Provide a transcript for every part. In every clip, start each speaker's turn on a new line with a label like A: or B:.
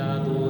A: Sentado en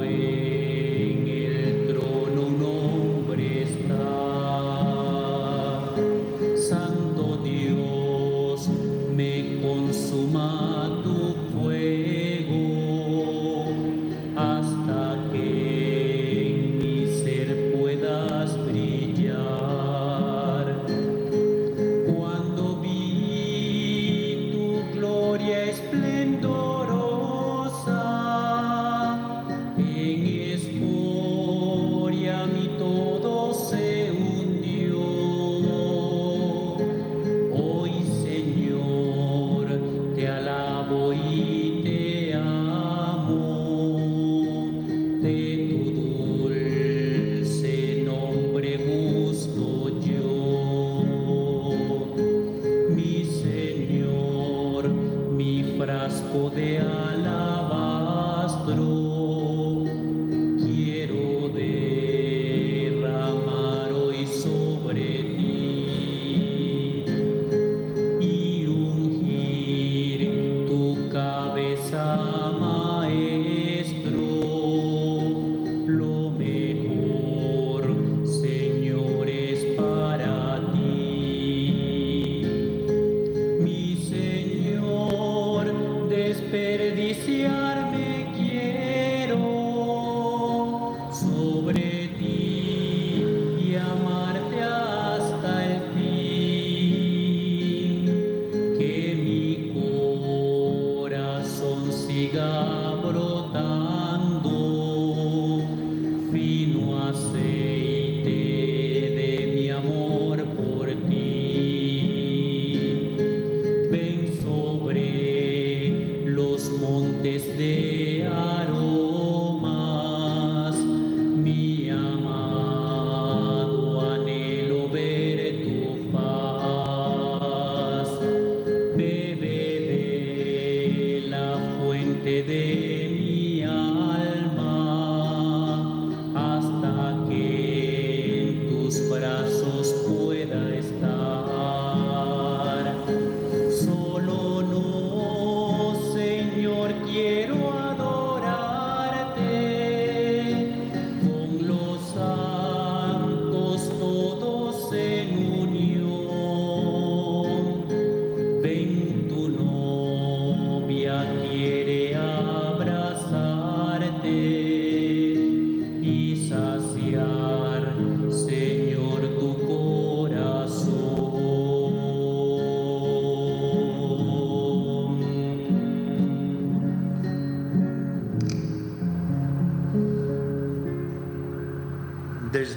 A: criar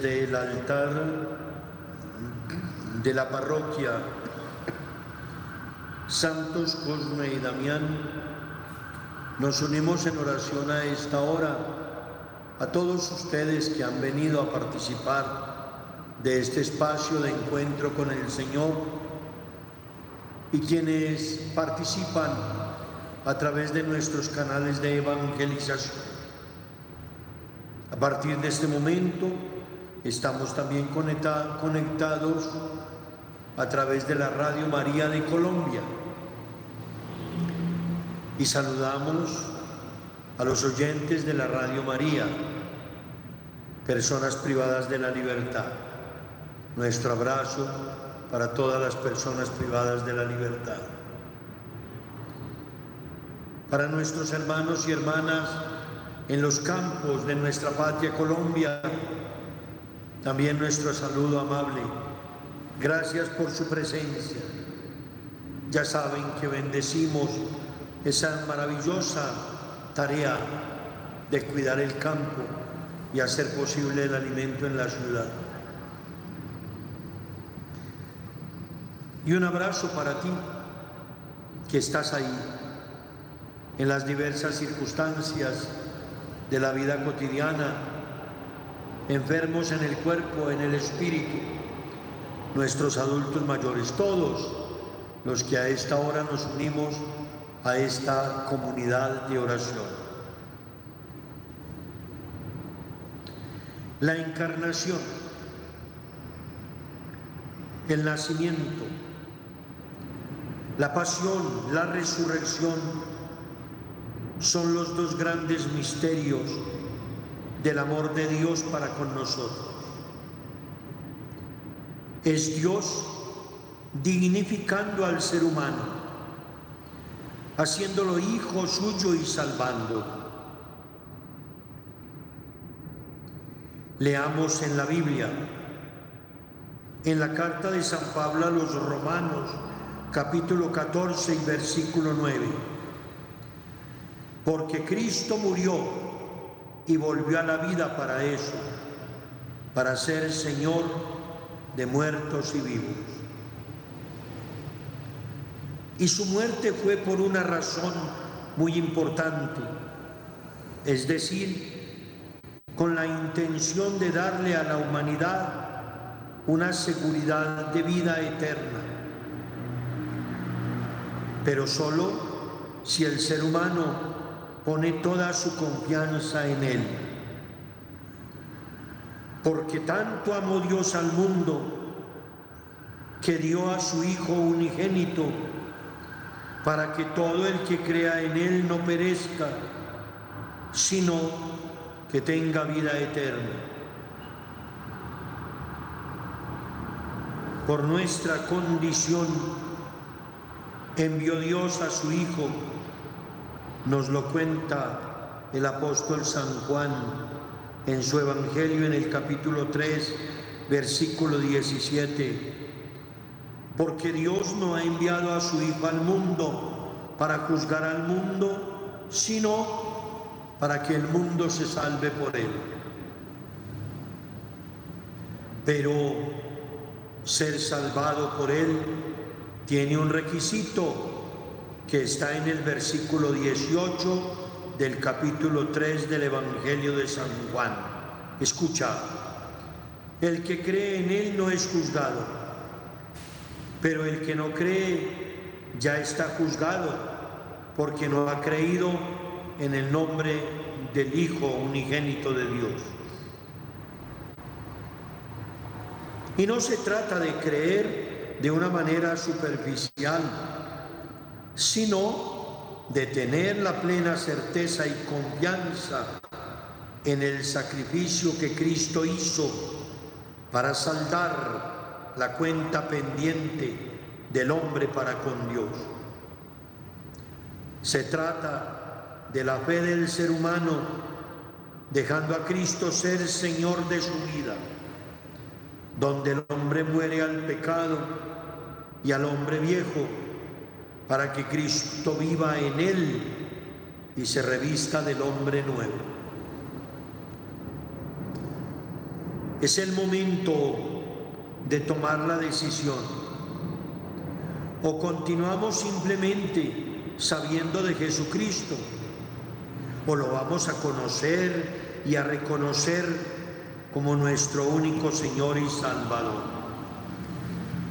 B: Desde el altar de la parroquia Santos Cosme y Damián, nos unimos en oración a esta hora a todos ustedes que han venido a participar de este espacio de encuentro con el Señor y quienes participan a través de nuestros canales de evangelización. A partir de este momento estamos también conecta- conectados a través de la Radio María de Colombia y saludamos a los oyentes de la Radio María, personas privadas de la libertad. Nuestro abrazo para todas las personas privadas de la libertad. Para nuestros hermanos y hermanas en los campos de nuestra patria Colombia, también nuestro saludo amable. Gracias por su presencia. Ya saben que bendecimos esa maravillosa tarea de cuidar el campo y hacer posible el alimento en la ciudad. Y un abrazo para ti que estás ahí en las diversas circunstancias de la vida cotidiana, enfermos en el cuerpo, en el espíritu, nuestros adultos mayores, todos los que a esta hora nos unimos a esta comunidad de oración. La encarnación, el nacimiento, la pasión, la resurrección son los dos grandes misterios del amor de Dios para con nosotros. Es Dios dignificando al ser humano, haciéndolo hijo suyo y salvando. Leamos en la Biblia, en la carta de San Pablo a los romanos, capítulo 14 y versículo 9. Porque Cristo murió y volvió a la vida para eso, para ser Señor de muertos y vivos. Y su muerte fue por una razón muy importante, es decir, con la intención de darle a la humanidad una seguridad de vida eterna pero solo si el ser humano pone toda su confianza en Él. Porque tanto amó Dios al mundo que dio a su Hijo unigénito para que todo el que crea en Él no perezca, sino que tenga vida eterna. Por nuestra condición envió Dios a su Hijo, nos lo cuenta el apóstol San Juan en su Evangelio en el capítulo 3, versículo 17, porque Dios no ha enviado a su Hijo al mundo para juzgar al mundo, sino para que el mundo se salve por él. Pero ser salvado por él tiene un requisito que está en el versículo 18 del capítulo 3 del Evangelio de San Juan. Escucha, el que cree en Él no es juzgado, pero el que no cree ya está juzgado porque no ha creído en el nombre del Hijo unigénito de Dios. Y no se trata de creer de una manera superficial, sino de tener la plena certeza y confianza en el sacrificio que Cristo hizo para saldar la cuenta pendiente del hombre para con Dios. Se trata de la fe del ser humano dejando a Cristo ser Señor de su vida donde el hombre muere al pecado y al hombre viejo, para que Cristo viva en él y se revista del hombre nuevo. Es el momento de tomar la decisión. O continuamos simplemente sabiendo de Jesucristo, o lo vamos a conocer y a reconocer como nuestro único Señor y Salvador.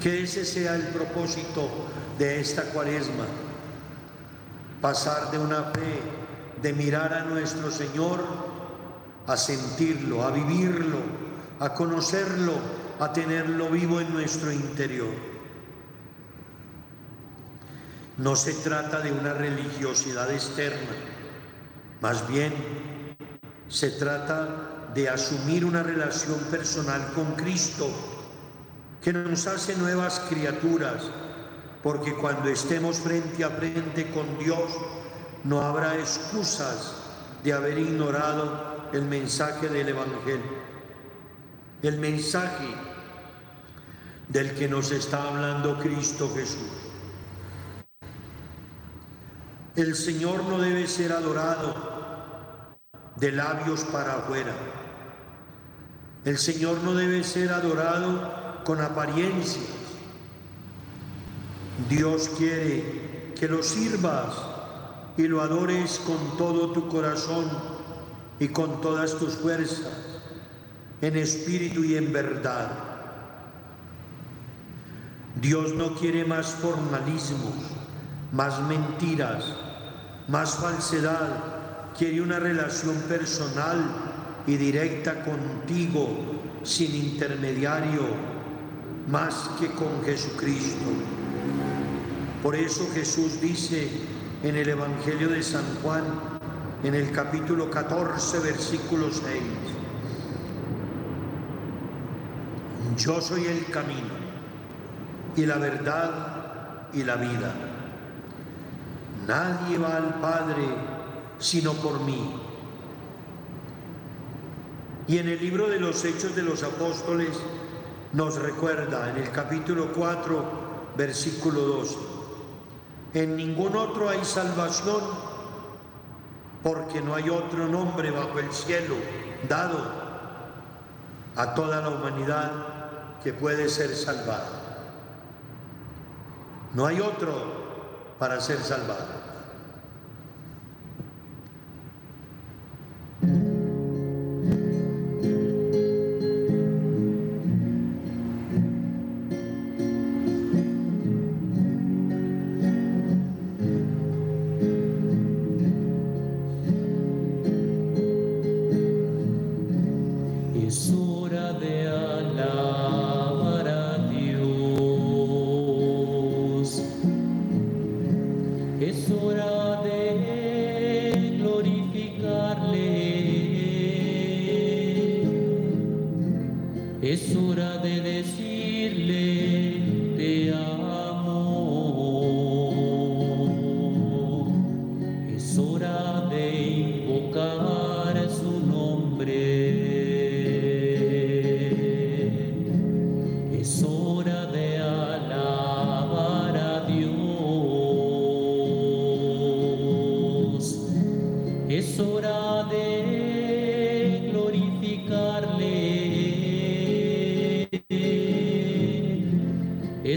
B: Que ese sea el propósito de esta cuaresma, pasar de una fe, de mirar a nuestro Señor, a sentirlo, a vivirlo, a conocerlo, a tenerlo vivo en nuestro interior. No se trata de una religiosidad externa, más bien se trata de asumir una relación personal con Cristo que nos hace nuevas criaturas, porque cuando estemos frente a frente con Dios no habrá excusas de haber ignorado el mensaje del Evangelio, el mensaje del que nos está hablando Cristo Jesús. El Señor no debe ser adorado de labios para afuera el Señor no debe ser adorado con apariencias. Dios quiere que lo sirvas y lo adores con todo tu corazón y con todas tus fuerzas, en espíritu y en verdad. Dios no quiere más formalismos, más mentiras, más falsedad, quiere una relación personal y directa contigo, sin intermediario, más que con Jesucristo. Por eso Jesús dice en el Evangelio de San Juan,
A: en el capítulo 14, versículo 6. Yo soy el camino y la verdad y la vida. Nadie va al Padre sino por mí. Y en el libro de los Hechos de los Apóstoles nos recuerda en el capítulo 4, versículo 12, en ningún otro hay salvación porque no hay otro nombre bajo el cielo dado a toda la humanidad que puede ser salvada. No hay otro para ser salvado.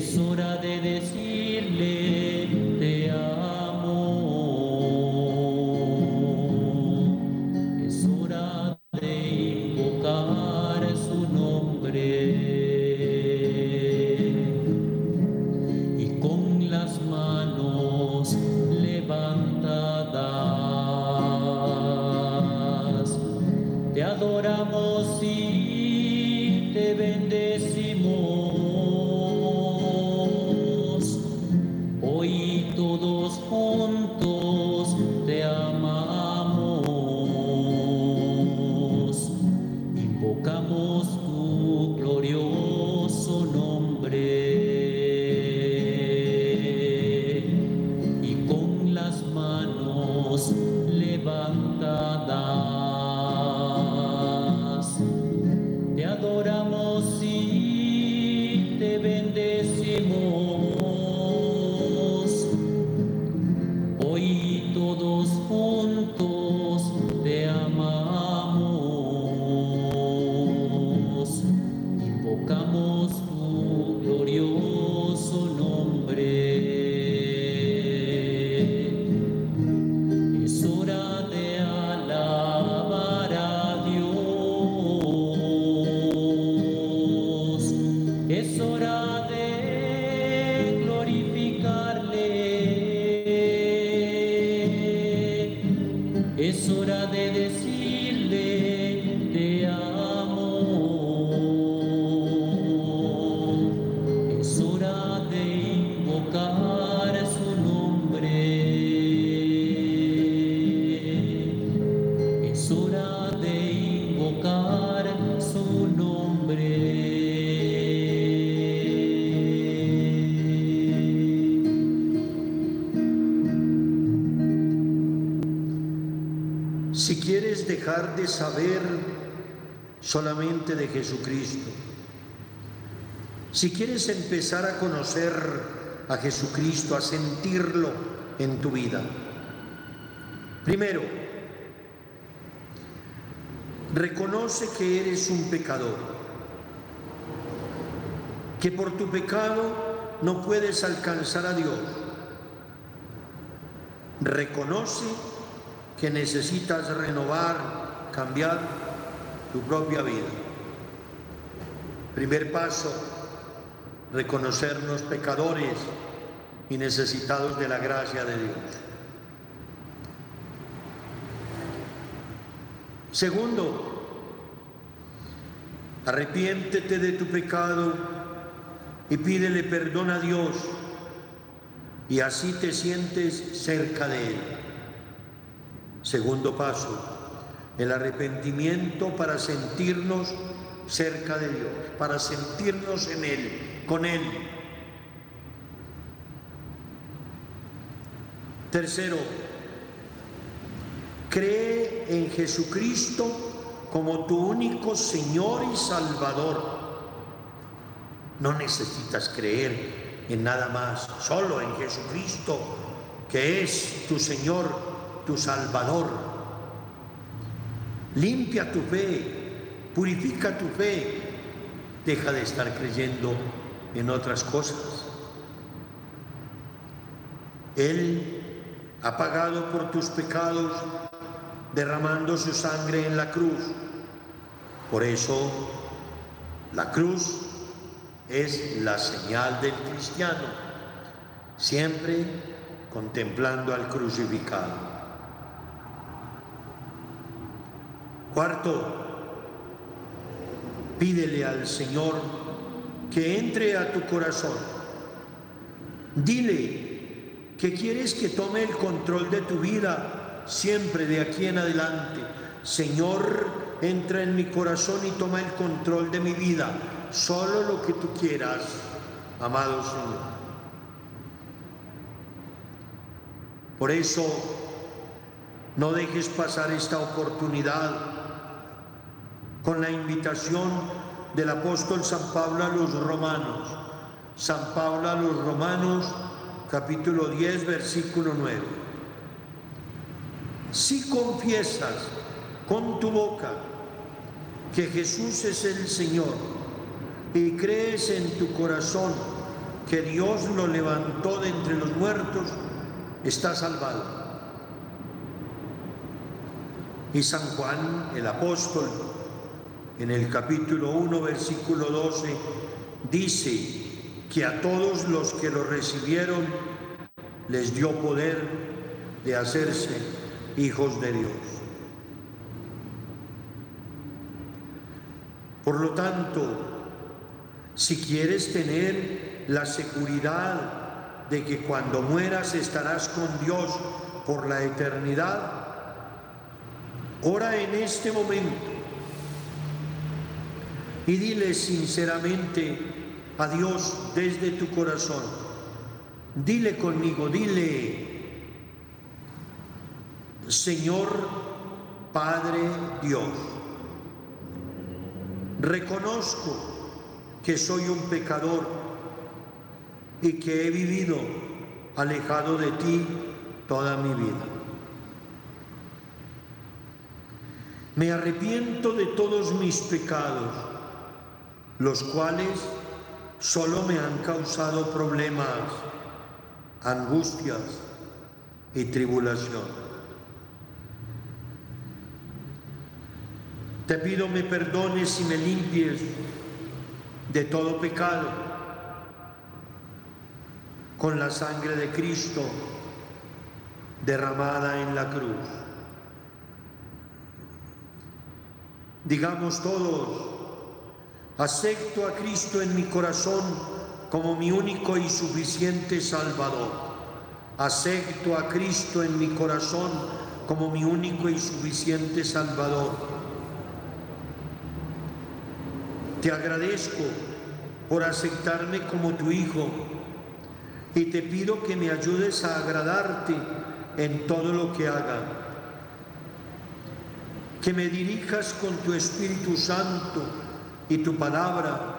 A: Dejar solamente de Jesucristo, si quieres empezar a conocer a Jesucristo, a sentirlo en tu vida, primero, reconoce que eres un pecador, que por tu pecado no puedes alcanzar a Dios. Reconoce que necesitas renovar, cambiar tu propia vida. Primer paso, reconocernos pecadores y necesitados de la gracia de Dios. Segundo, arrepiéntete de tu pecado y pídele perdón a Dios y así te sientes cerca de Él.
B: Segundo paso, el arrepentimiento para sentirnos cerca de Dios, para sentirnos en Él, con Él. Tercero, cree en Jesucristo como tu único Señor y Salvador. No necesitas creer en nada más, solo en Jesucristo, que es tu Señor, tu Salvador. Limpia tu fe, purifica tu fe, deja de estar creyendo en otras cosas. Él ha pagado por tus pecados derramando su sangre en la cruz. Por eso la cruz es la señal del cristiano, siempre contemplando al crucificado. Cuarto, pídele al Señor que entre a tu corazón. Dile que quieres que tome el control de tu vida siempre de aquí en adelante. Señor, entra en mi corazón y toma el control de mi vida solo lo que tú quieras, amado Señor. Por eso, no dejes pasar esta oportunidad con la invitación del apóstol San Pablo a los romanos. San Pablo a los romanos, capítulo 10, versículo 9. Si confiesas con tu boca que Jesús es el Señor, y crees en tu corazón que Dios lo levantó de entre los muertos, estás salvado. Y San Juan, el apóstol, en el capítulo 1, versículo 12, dice que a todos los que lo recibieron les dio poder de hacerse hijos de Dios. Por lo tanto, si quieres tener la seguridad de que cuando mueras estarás con Dios por la eternidad, ora en este momento y dile sinceramente a Dios desde tu corazón. Dile conmigo, dile, Señor Padre Dios, reconozco que soy un pecador y que he vivido alejado de ti toda mi vida. Me arrepiento de todos mis pecados, los cuales solo me han causado problemas, angustias y tribulación. Te pido me perdones y me limpies de todo pecado con la sangre de Cristo derramada en la cruz. Digamos todos, acepto a Cristo en mi corazón como mi único y suficiente Salvador. Acepto a Cristo en mi corazón como mi único y suficiente Salvador te agradezco por aceptarme como tu hijo y te pido que me ayudes a agradarte en todo lo que haga. Que me dirijas con tu Espíritu Santo y tu palabra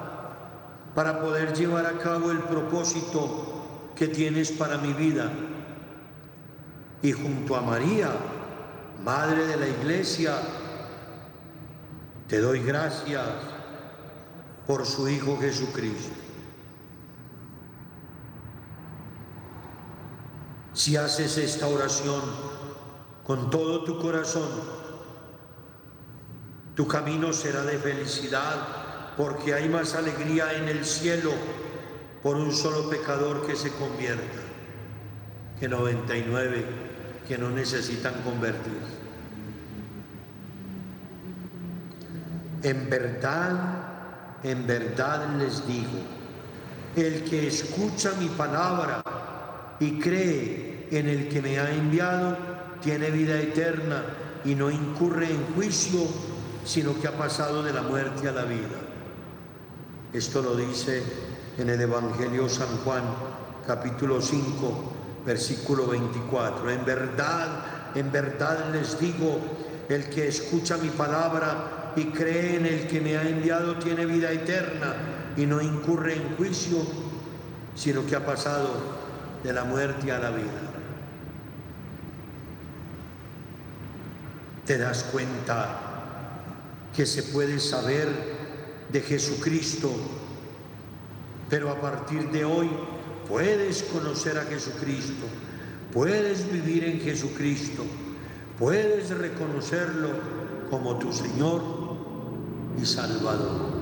B: para poder llevar a cabo el propósito que tienes para mi vida. Y junto a María, Madre de la Iglesia, te doy gracias por su Hijo Jesucristo. Si haces esta oración con todo tu corazón, tu camino será de felicidad porque hay más alegría en el cielo por un solo pecador que se convierta que 99 que no necesitan convertirse. En verdad, en verdad les digo, el que escucha mi palabra y cree en el que me ha enviado, tiene vida eterna y no incurre en juicio, sino que ha pasado de la muerte a la vida. Esto lo dice en el Evangelio San Juan, capítulo 5, versículo 24. En verdad, en verdad les digo, el que escucha mi palabra y cree en el que me ha enviado tiene vida eterna y no incurre en juicio, sino que ha pasado de la muerte a la vida. Te das cuenta que se puede saber de Jesucristo, pero a partir de hoy puedes conocer a Jesucristo, puedes vivir en Jesucristo, puedes reconocerlo como tu Señor y Salvador.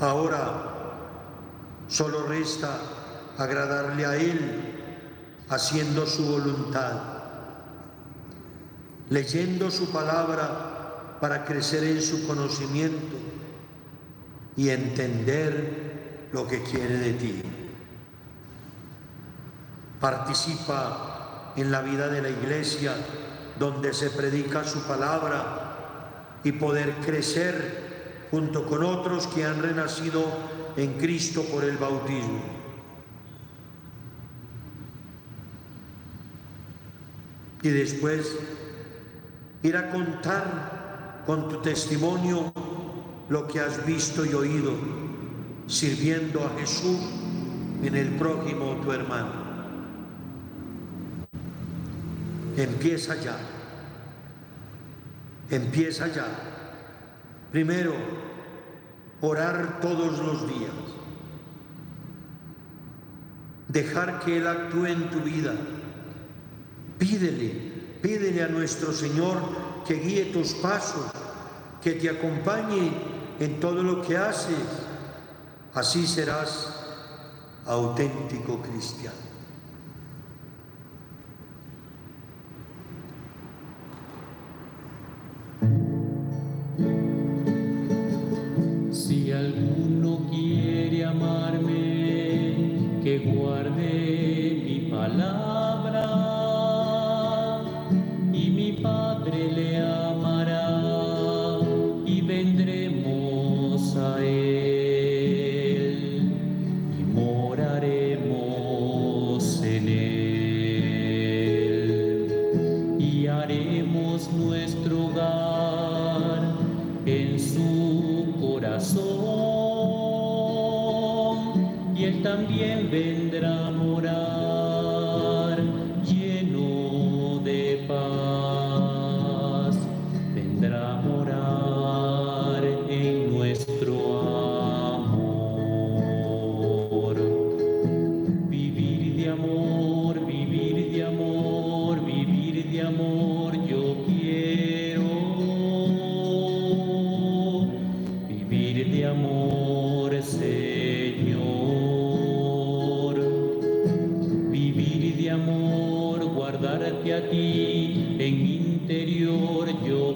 B: Ahora solo resta agradarle a Él haciendo su voluntad, leyendo su palabra para crecer en su conocimiento y entender lo que quiere de ti. Participa en la vida de la iglesia donde se predica su palabra y poder crecer junto con otros que han renacido en Cristo por el bautismo. Y después ir a contar con tu testimonio lo que has visto y oído, sirviendo a Jesús en el prójimo tu hermano. Empieza ya, empieza ya. Primero, orar todos los días, dejar que Él actúe en tu vida. Pídele, pídele a nuestro Señor que guíe tus pasos, que te acompañe en todo lo que haces. Así serás auténtico cristiano.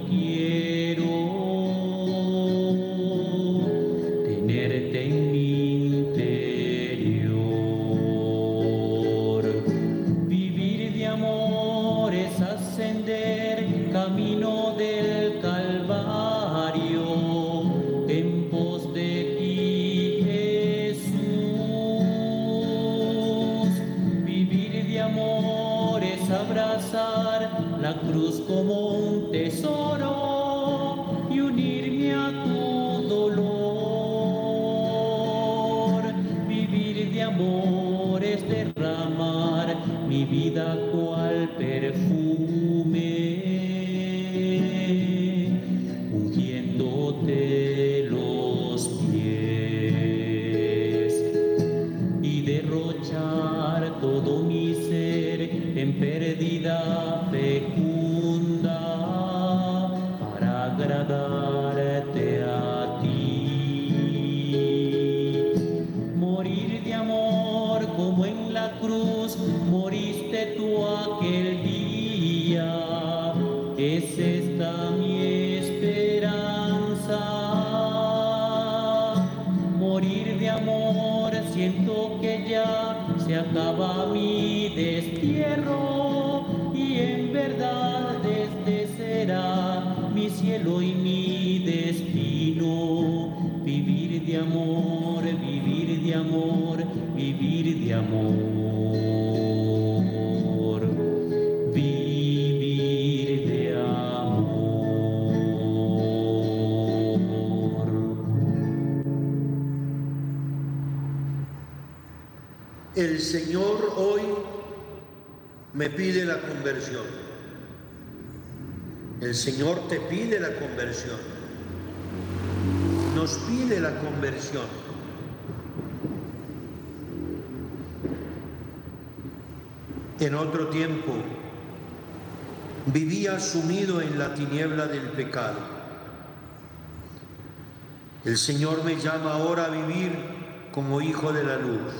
A: Interior, y mi destino. Vivir de amor, vivir de amor, vivir de amor. Vivir de amor.
B: El Señor hoy me pide la conversión. El Señor te pide la conversión. Nos pide la conversión. En otro tiempo vivía sumido en la tiniebla del pecado. El Señor me llama ahora a vivir como hijo de la luz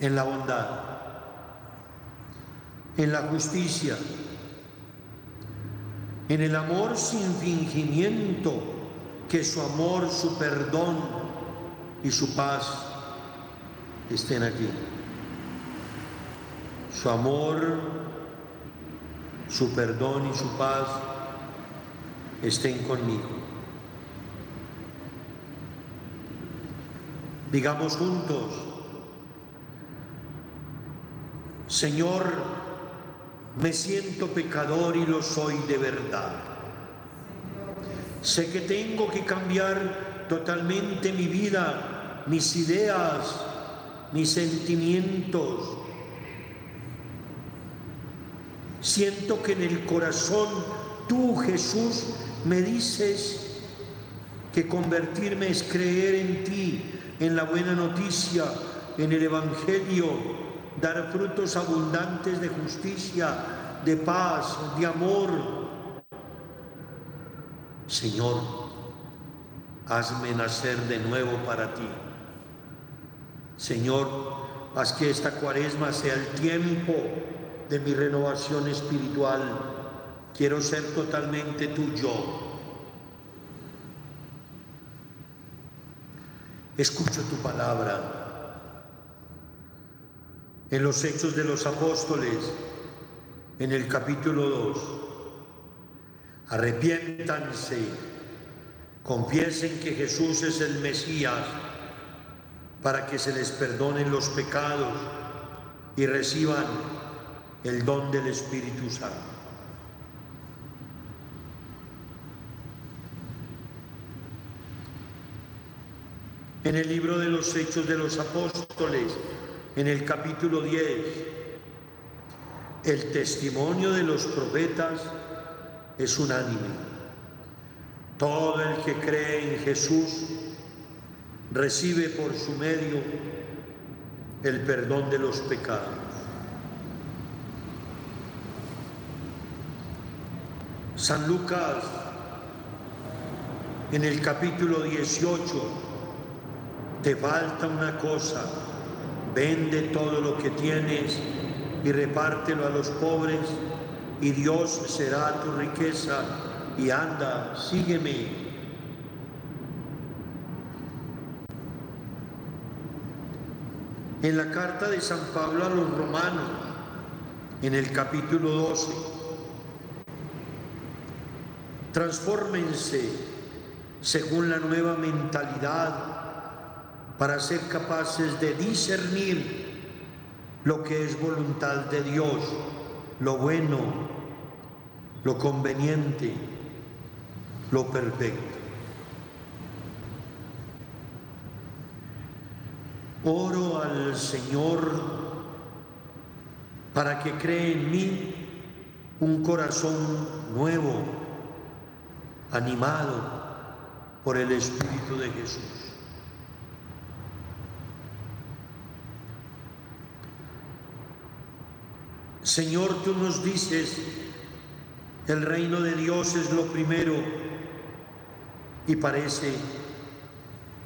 B: en la bondad, en la justicia, en el amor sin fingimiento, que su amor, su perdón y su paz estén aquí. Su amor, su perdón y su paz estén conmigo. Digamos juntos, Señor, me siento pecador y lo soy de verdad. Sé que tengo que cambiar totalmente mi vida, mis ideas, mis sentimientos. Siento que en el corazón tú, Jesús, me dices que convertirme es creer en ti, en la buena noticia, en el Evangelio, dar frutos abundantes de justicia, de paz, de amor. Señor, hazme nacer de nuevo para ti. Señor, haz que esta cuaresma sea el tiempo de mi renovación espiritual. Quiero ser totalmente tuyo. Escucho tu palabra en los Hechos de los Apóstoles, en el capítulo 2. Arrepiéntanse, confiesen que Jesús es el Mesías para que se les perdonen los pecados y reciban el don del Espíritu Santo. En el libro de los Hechos de los Apóstoles, en el capítulo 10, el testimonio de los profetas es unánime. Todo el que cree en Jesús recibe por su medio el perdón de los pecados. San Lucas, en el capítulo 18, te falta una cosa vende todo lo que tienes y repártelo a los pobres y Dios será tu riqueza y anda, sígueme. En la carta de San Pablo a los romanos, en el capítulo 12, transfórmense según la nueva mentalidad para ser capaces de discernir lo que es voluntad de Dios, lo bueno, lo conveniente, lo perfecto. Oro al Señor para que cree en mí un corazón nuevo, animado por el Espíritu de Jesús. Señor, tú nos dices, el reino de Dios es lo primero y parece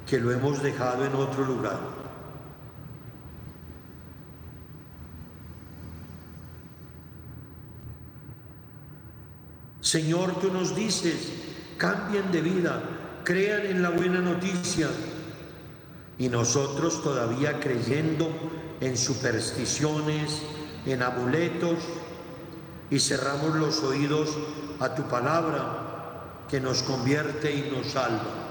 B: que lo hemos dejado en otro lugar. Señor, tú nos dices, cambien de vida, crean en la buena noticia, y nosotros todavía creyendo en supersticiones, en amuletos, y cerramos los oídos a tu palabra que nos convierte y nos salva.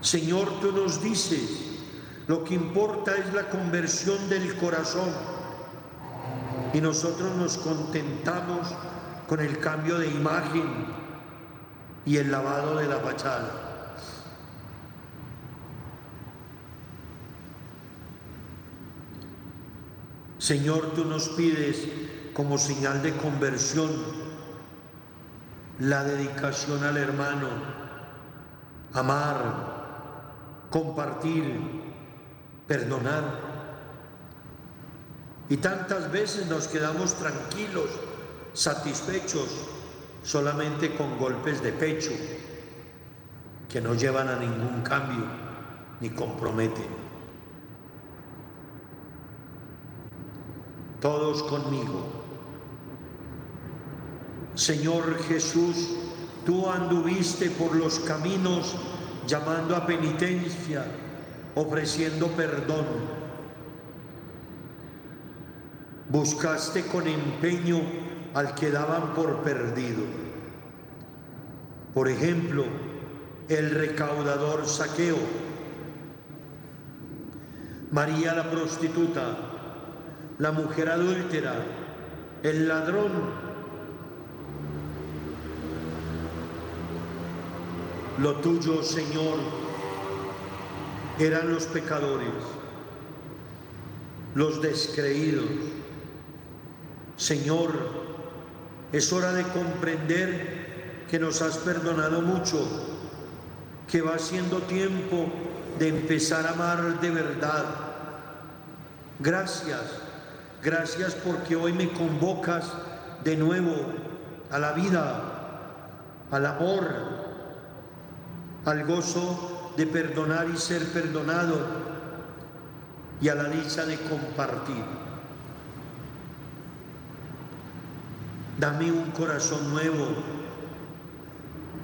B: Señor, tú nos dices, lo que importa es la conversión del corazón y nosotros nos contentamos con el cambio de imagen y el lavado de la fachada. Señor, tú nos pides como señal de conversión la dedicación al hermano, amar, compartir, perdonar. Y tantas veces nos quedamos tranquilos, satisfechos, solamente con golpes de pecho que no llevan a ningún cambio ni comprometen. Todos conmigo. Señor Jesús, tú anduviste por los caminos llamando a penitencia, ofreciendo perdón. Buscaste con empeño al que daban por perdido. Por ejemplo, el recaudador saqueo, María la prostituta, la mujer adúltera, el ladrón. Lo tuyo, Señor, eran los pecadores, los descreídos. Señor, es hora de comprender que nos has perdonado mucho, que va siendo tiempo de empezar a amar de verdad. Gracias Gracias porque hoy me convocas de nuevo a la vida, al amor, al gozo de perdonar y ser perdonado y a la dicha de compartir. Dame un corazón nuevo,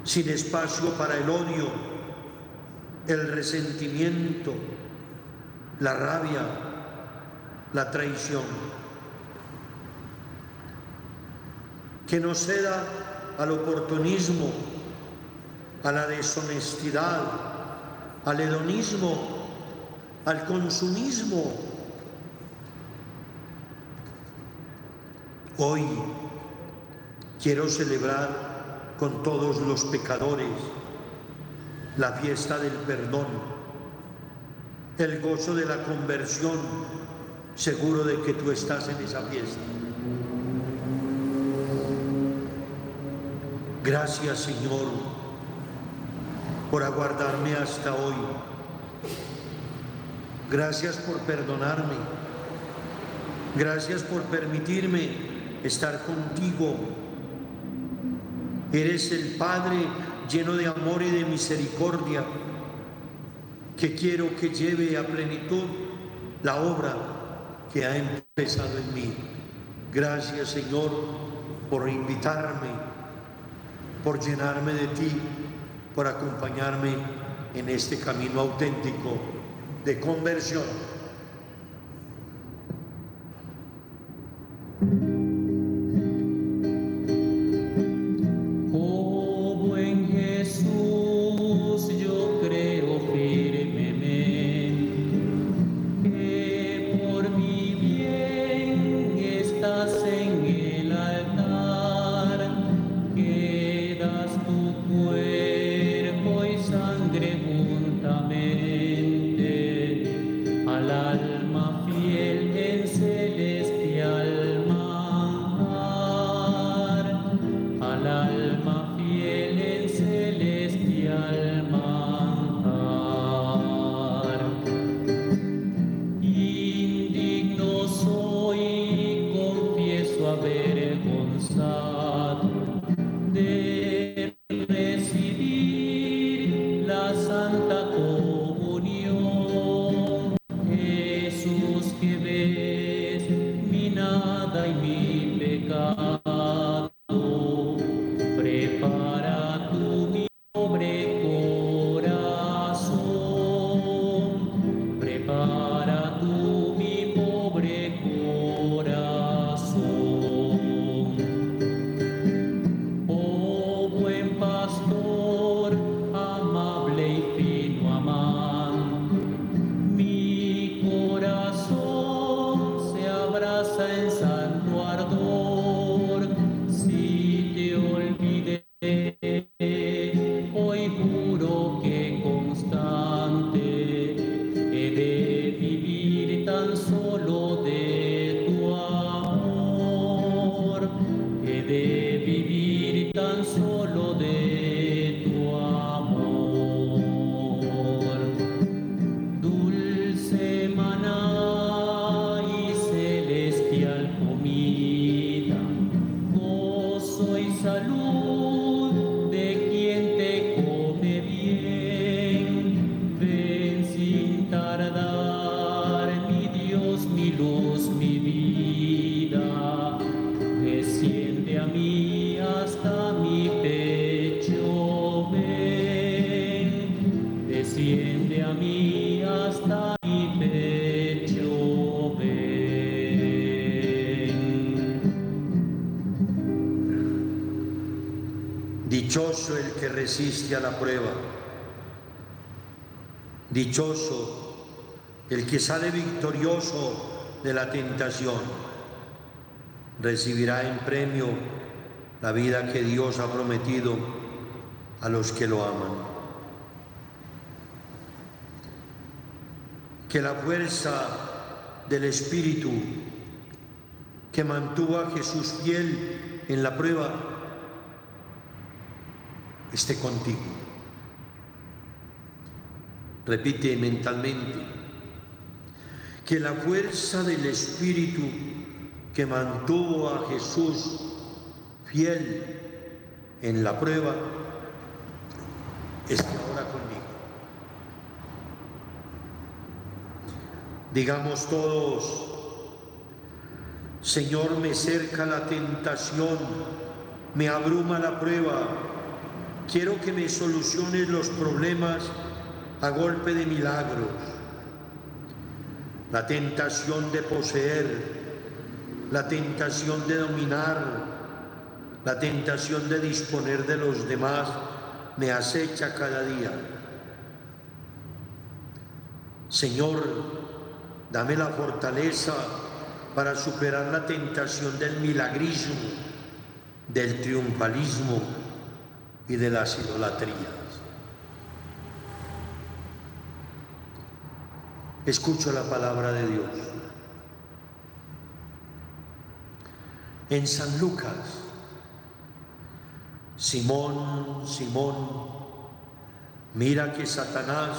B: sin espacio para el odio, el resentimiento, la rabia, la traición. Que no ceda al oportunismo, a la deshonestidad, al hedonismo, al consumismo. Hoy quiero celebrar con todos los pecadores la fiesta del perdón, el gozo de la conversión seguro de que tú estás en esa fiesta. Gracias Señor por aguardarme hasta hoy. Gracias por perdonarme. Gracias por permitirme estar contigo. Eres el Padre lleno de amor y de misericordia que quiero que lleve a plenitud la obra que ha empezado en mí. Gracias Señor por invitarme, por llenarme de ti, por acompañarme en este camino auténtico de conversión. Resiste a la prueba. Dichoso el que sale victorioso de la tentación. Recibirá en premio la vida que Dios ha prometido a los que lo aman. Que la fuerza del Espíritu que mantuvo a Jesús fiel en la prueba esté contigo. Repite mentalmente que la fuerza del Espíritu que mantuvo a Jesús fiel en la prueba esté ahora conmigo. Digamos todos, Señor, me cerca la tentación, me abruma la prueba, quiero que me soluciones los problemas a golpe de milagros. La tentación de poseer, la tentación de dominar, la tentación de disponer de los demás me acecha cada día. Señor, dame la fortaleza para superar la tentación del milagrismo, del triunfalismo y de las idolatrías. Escucho la palabra de Dios. En San Lucas, Simón, Simón, mira que Satanás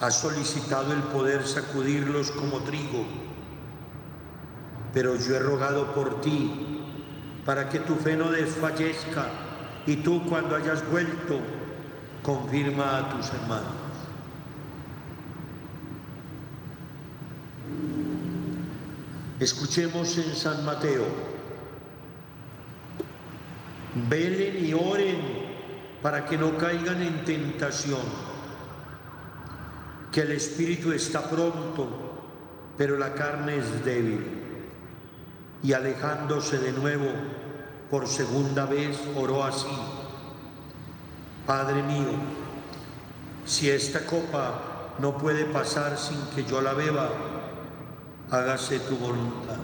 B: ha solicitado el poder sacudirlos como trigo, pero yo he rogado por ti para que tu fe no desfallezca y tú cuando hayas vuelto confirma a tus hermanos. Escuchemos en San Mateo, velen y oren para que no caigan en tentación, que el espíritu está pronto, pero la carne es débil. Y alejándose de nuevo, por segunda vez oró así, Padre mío, si esta copa no puede pasar sin que yo la beba, hágase tu voluntad.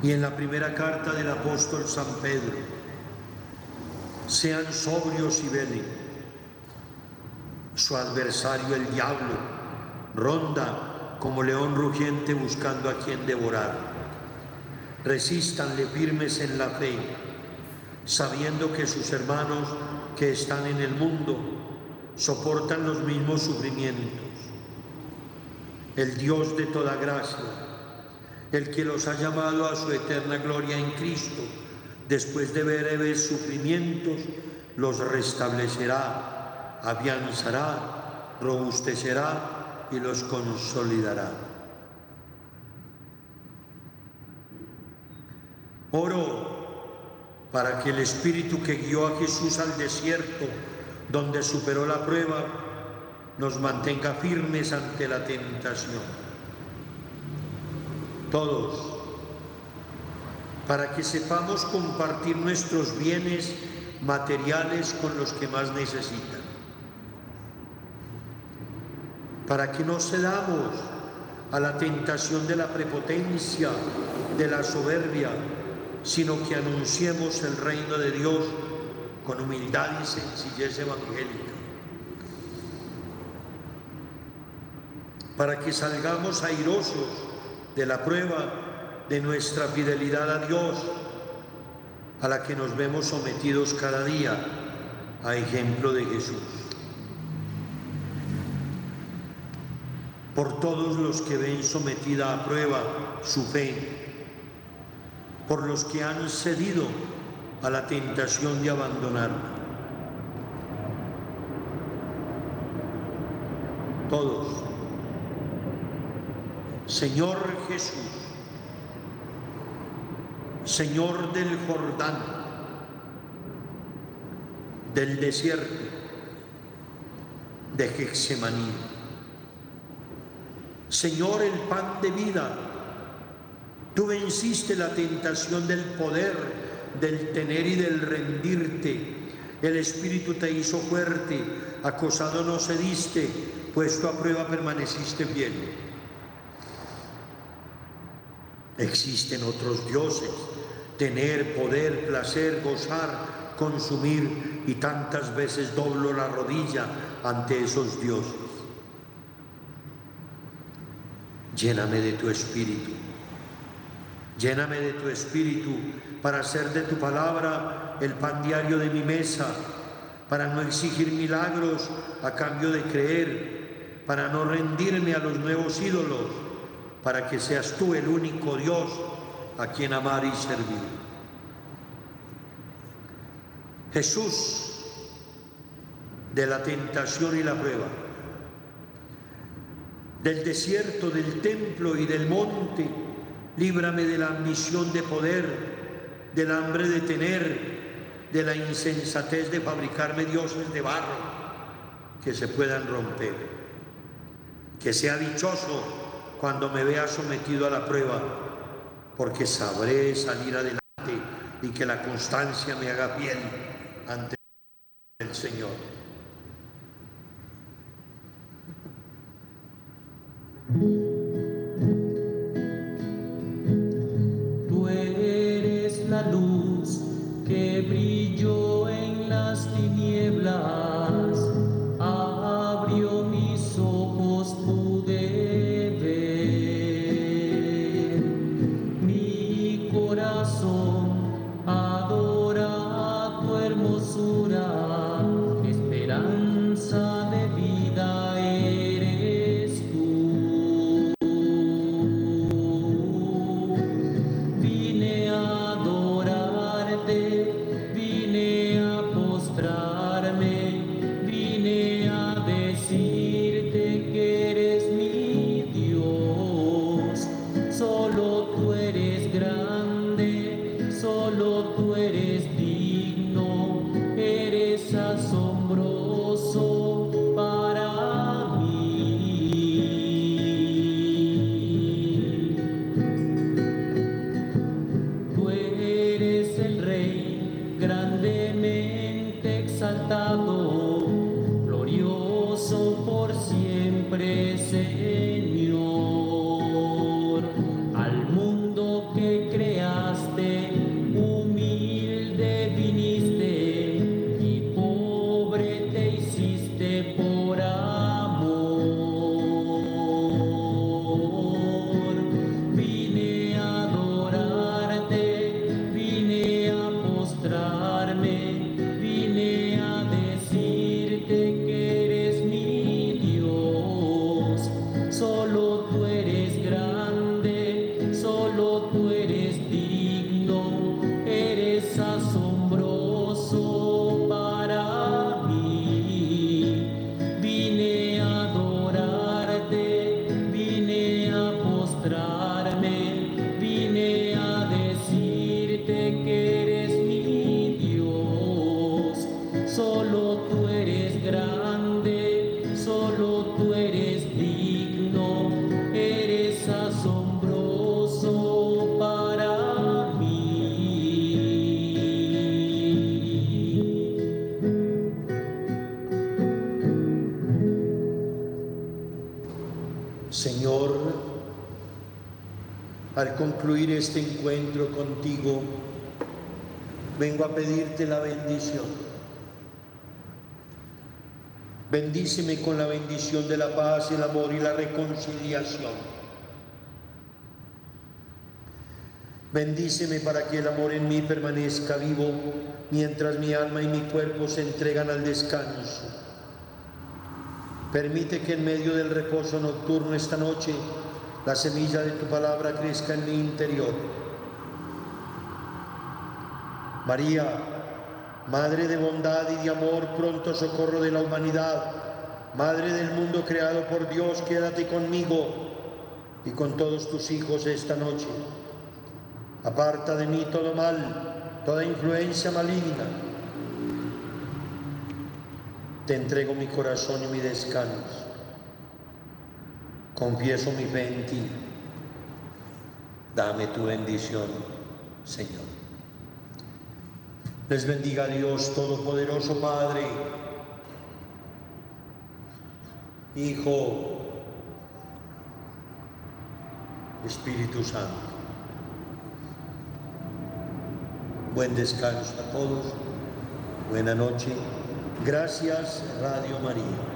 B: Y en la primera carta del apóstol San Pedro, sean sobrios y velen. Su adversario, el diablo, ronda como león rugiente buscando a quien devorar. Resístanle firmes en la fe, sabiendo que sus hermanos que están en el mundo soportan los mismos sufrimientos. El Dios de toda gracia, el que los ha llamado a su eterna gloria en Cristo, después de breves sufrimientos, los restablecerá, afianzará, robustecerá y los consolidará. Oro para que el Espíritu que guió a Jesús al desierto, donde superó la prueba, nos mantenga firmes ante la tentación. Todos, para que sepamos compartir nuestros bienes materiales con los que más necesitan. para que no cedamos a la tentación de la prepotencia, de la soberbia, sino que anunciemos el reino de Dios con humildad y sencillez evangélica. Para que salgamos airosos de la prueba de nuestra fidelidad a Dios, a la que nos vemos sometidos cada día, a ejemplo de Jesús. Por todos los que ven sometida a prueba su fe, por los que han cedido a la tentación de abandonarla. Todos. Señor Jesús, Señor del Jordán, del desierto, de Gexemaní. Señor, el pan de vida, tú venciste la tentación del poder, del tener y del rendirte. El Espíritu te hizo fuerte, acosado no cediste, puesto a prueba permaneciste bien. Existen otros dioses, tener, poder, placer, gozar, consumir y tantas veces doblo la rodilla ante esos dioses. Lléname de tu espíritu, lléname de tu espíritu para hacer de tu palabra el pan diario de mi mesa, para no exigir milagros a cambio de creer, para no rendirme a los nuevos ídolos, para que seas tú el único Dios a quien amar y servir. Jesús, de la tentación y la prueba, del desierto, del templo y del monte, líbrame de la ambición de poder, del hambre de tener, de la insensatez de fabricarme dioses de barro que se puedan romper. Que sea dichoso cuando me vea sometido a la prueba, porque sabré salir adelante y que la constancia me haga bien ante el Señor.
A: Tú
B: este encuentro contigo, vengo a pedirte la bendición. Bendíceme con la bendición de la paz, el amor y la reconciliación. Bendíceme para que el amor en mí permanezca vivo mientras mi alma y mi cuerpo se entregan al descanso. Permite que en medio del reposo nocturno esta noche la semilla de tu palabra crezca en mi interior. María, Madre de bondad y de amor, pronto socorro de la humanidad, Madre del mundo creado por Dios, quédate conmigo y con todos tus hijos esta noche. Aparta de mí todo mal, toda influencia maligna. Te entrego mi corazón y mi descanso. Confieso mi fe en ti. Dame tu bendición, Señor. Les bendiga Dios Todopoderoso Padre, Hijo, Espíritu Santo. Buen descanso a todos. Buena noche. Gracias, Radio María.